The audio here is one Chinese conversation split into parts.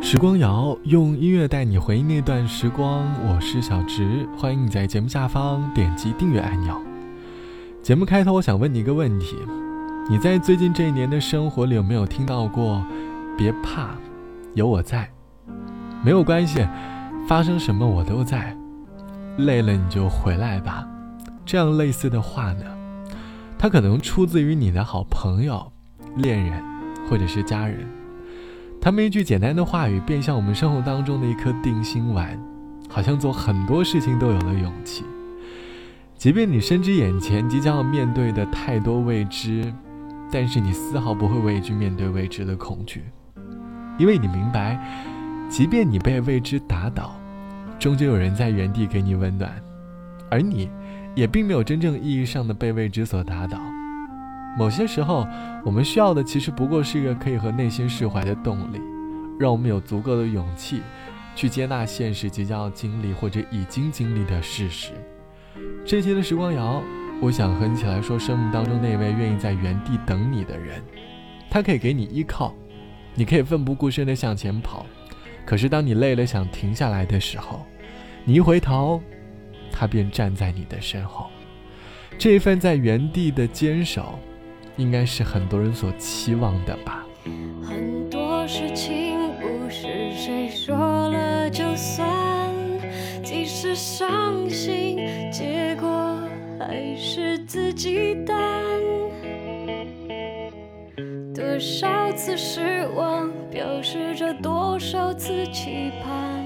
时光谣用音乐带你回忆那段时光，我是小直，欢迎你在节目下方点击订阅按钮。节目开头，我想问你一个问题：你在最近这一年的生活里有没有听到过“别怕，有我在”？没有关系，发生什么我都在。累了你就回来吧。这样类似的话呢，它可能出自于你的好朋友、恋人，或者是家人。他们一句简单的话语，便像我们生活当中的一颗定心丸，好像做很多事情都有了勇气。即便你深知眼前即将要面对的太多未知，但是你丝毫不会畏惧面对未知的恐惧，因为你明白，即便你被未知打倒，终究有人在原地给你温暖，而你，也并没有真正意义上的被未知所打倒。某些时候，我们需要的其实不过是一个可以和内心释怀的动力，让我们有足够的勇气，去接纳现实即将要经历或者已经经历的事实。这期的时光谣，我想和你起来说生命当中那位愿意在原地等你的人。他可以给你依靠，你可以奋不顾身地向前跑，可是当你累了想停下来的时候，你一回头，他便站在你的身后。这份在原地的坚守。应该是很多人所期望的吧。很多事情不是谁说了就算，即使伤心，结果还是自己担。多少次失望，表示着多少次期盼。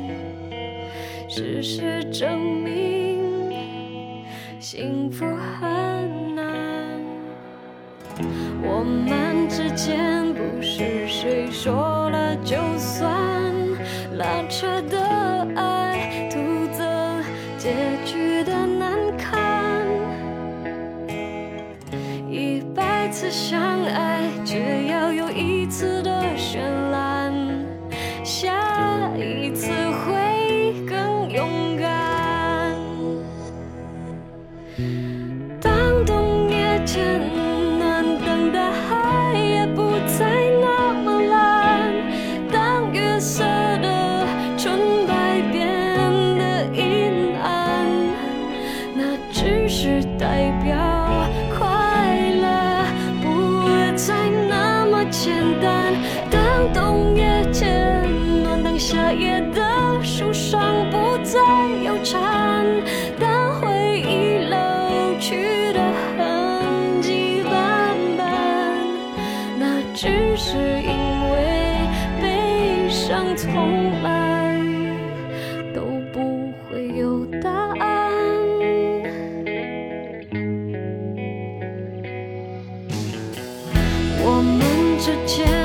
事实证明，幸福很。我们之间不是谁说了就算，拉扯的爱，徒增结局的难堪。一百次相爱，只要有一次的绚烂，下一次会更勇敢。当冬夜渐。我们之间。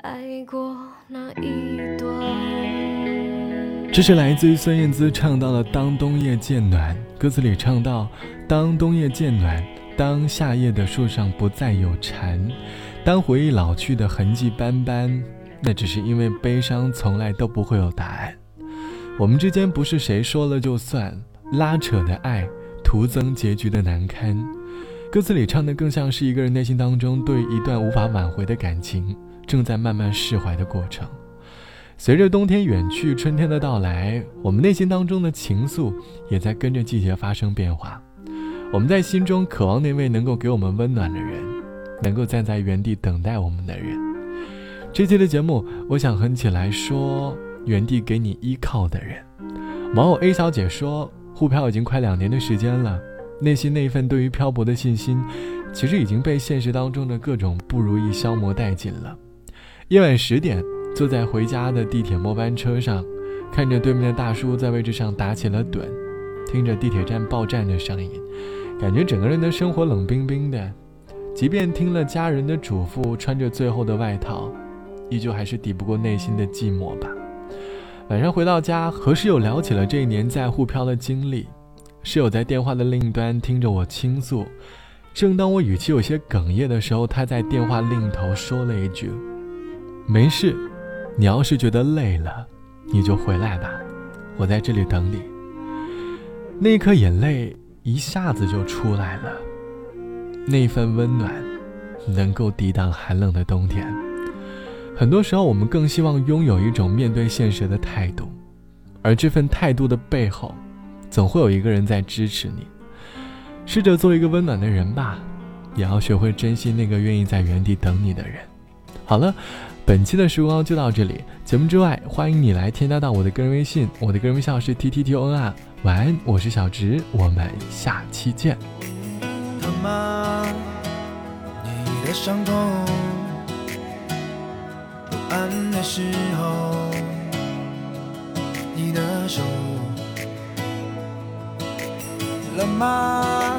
爱过那一段。这是来自于孙燕姿唱到的《当冬夜渐暖》，歌词里唱到：“当冬夜渐暖，当夏夜的树上不再有蝉，当回忆老去的痕迹斑斑，那只是因为悲伤从来都不会有答案。我们之间不是谁说了就算，拉扯的爱徒增结局的难堪。”歌词里唱的更像是一个人内心当中对一段无法挽回的感情正在慢慢释怀的过程。随着冬天远去，春天的到来，我们内心当中的情愫也在跟着季节发生变化。我们在心中渴望那位能够给我们温暖的人，能够站在原地等待我们的人。这期的节目，我想哼起来说：原地给你依靠的人。网友 A 小姐说，沪漂已经快两年的时间了，内心那份对于漂泊的信心，其实已经被现实当中的各种不如意消磨殆尽了。夜晚十点。坐在回家的地铁末班车上，看着对面的大叔在位置上打起了盹，听着地铁站报站的声音，感觉整个人的生活冷冰冰的。即便听了家人的嘱咐，穿着最厚的外套，依旧还是抵不过内心的寂寞吧。晚上回到家，和室友聊起了这一年在沪漂的经历。室友在电话的另一端听着我倾诉，正当我语气有些哽咽的时候，他在电话另一头说了一句：“没事。”你要是觉得累了，你就回来吧，我在这里等你。那一颗眼泪一下子就出来了，那份温暖能够抵挡寒冷的冬天。很多时候，我们更希望拥有一种面对现实的态度，而这份态度的背后，总会有一个人在支持你。试着做一个温暖的人吧，也要学会珍惜那个愿意在原地等你的人。好了。本期的时光就到这里。节目之外，欢迎你来添加到我的个人微信，我的个人微信号是 t t t o n 啊。晚安，我是小直，我们下期见。你的伤痛，不安的时候，你的手冷吗？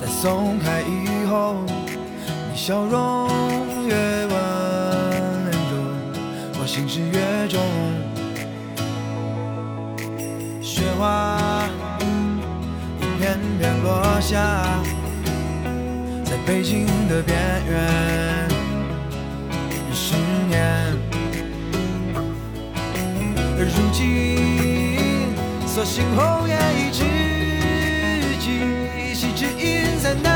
在松开以后，你笑容心事越重，雪花一片片落下，在北京的边缘，十年，而如今，所幸红颜一知己，一夕之音在难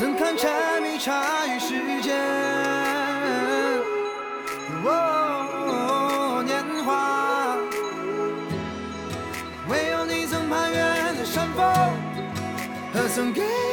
怎堪柴米茶与时间。哦，年华，唯有你曾攀越的山峰，和曾给。